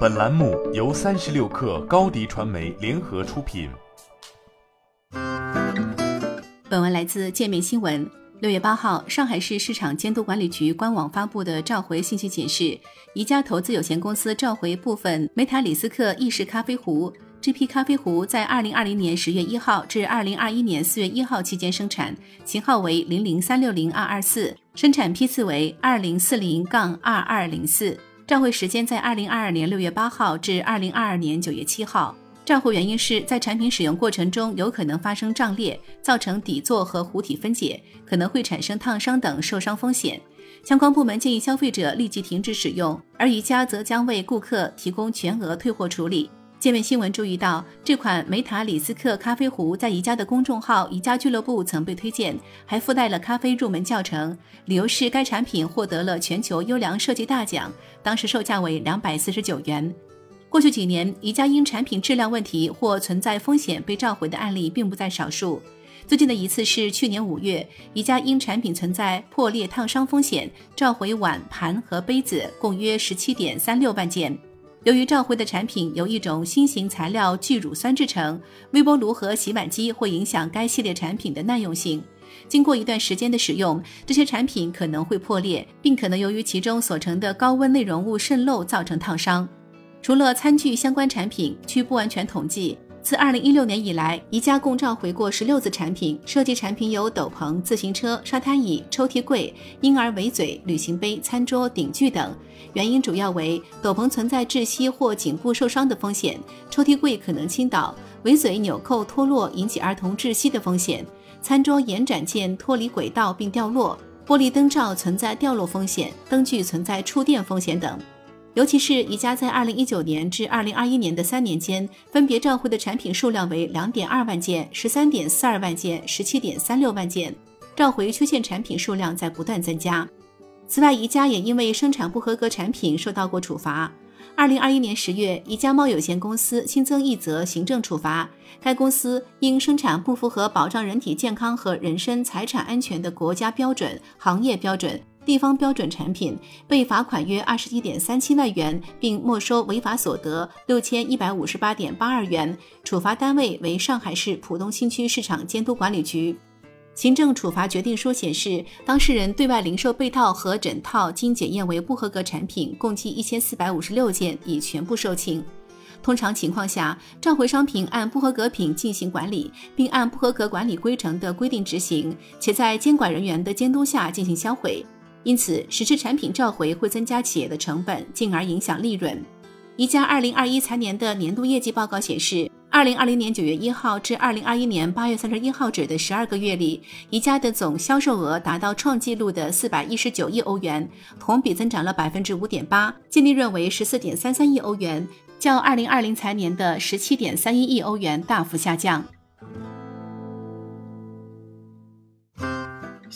本栏目由三十六氪高低传媒联合出品。本文来自界面新闻。六月八号，上海市市场监督管理局官网发布的召回信息显示，宜家投资有限公司召回部分梅塔里斯克意式咖啡壶。这批咖啡壶在二零二零年十月一号至二零二一年四月一号期间生产，型号为零零三六零二二四，生产批次为二零四零杠二二零四。召回时间在二零二二年六月八号至二零二二年九月七号。召回原因是在产品使用过程中有可能发生胀裂，造成底座和壶体分解，可能会产生烫伤等受伤风险。相关部门建议消费者立即停止使用，而宜家则将为顾客提供全额退货处理。界面新闻注意到，这款梅塔里斯克咖啡壶在宜家的公众号“宜家俱乐部”曾被推荐，还附带了咖啡入门教程。理由是该产品获得了全球优良设计大奖，当时售价为两百四十九元。过去几年，宜家因产品质量问题或存在风险被召回的案例并不在少数。最近的一次是去年五月，宜家因产品存在破裂烫伤风险，召回碗盘和杯子共约十七点三六万件。由于召回的产品由一种新型材料聚乳酸制成，微波炉和洗碗机会影响该系列产品的耐用性。经过一段时间的使用，这些产品可能会破裂，并可能由于其中所成的高温内容物渗漏造成烫伤。除了餐具相关产品，据不完全统计。自二零一六年以来，宜家共召回过十六次产品，涉及产品有斗篷、自行车、沙滩椅、抽屉柜、婴儿围嘴、旅行杯、餐桌、顶具等。原因主要为斗篷存在窒息或颈部受伤的风险，抽屉柜可能倾倒，围嘴纽扣脱落引起儿童窒息的风险，餐桌延展件脱离轨道并掉落，玻璃灯罩存在掉落风险，灯具存在触电风险等。尤其是宜家在二零一九年至二零二一年的三年间，分别召回的产品数量为两点二万件、十三点四二万件、十七点三六万件，召回缺陷产品数量在不断增加。此外，宜家也因为生产不合格产品受到过处罚。二零二一年十月，宜家贸有限公司新增一则行政处罚，该公司因生产不符合保障人体健康和人身财产安全的国家标准、行业标准。地方标准产品被罚款约二十一点三七万元，并没收违法所得六千一百五十八点八二元，处罚单位为上海市浦东新区市场监督管理局。行政处罚决定书显示，当事人对外零售被套和枕套经检验为不合格产品，共计一千四百五十六件，已全部售罄。通常情况下，召回商品按不合格品进行管理，并按不合格管理规程的规定执行，且在监管人员的监督下进行销毁。因此，实施产品召回会增加企业的成本，进而影响利润。宜家二零二一财年的年度业绩报告显示，二零二零年九月一号至二零二一年八月三十一号止的十二个月里，宜家的总销售额达到创纪录的四百一十九亿欧元，同比增长了百分之五点八，净利润为十四点三三亿欧元，较二零二零财年的十七点三一亿欧元大幅下降。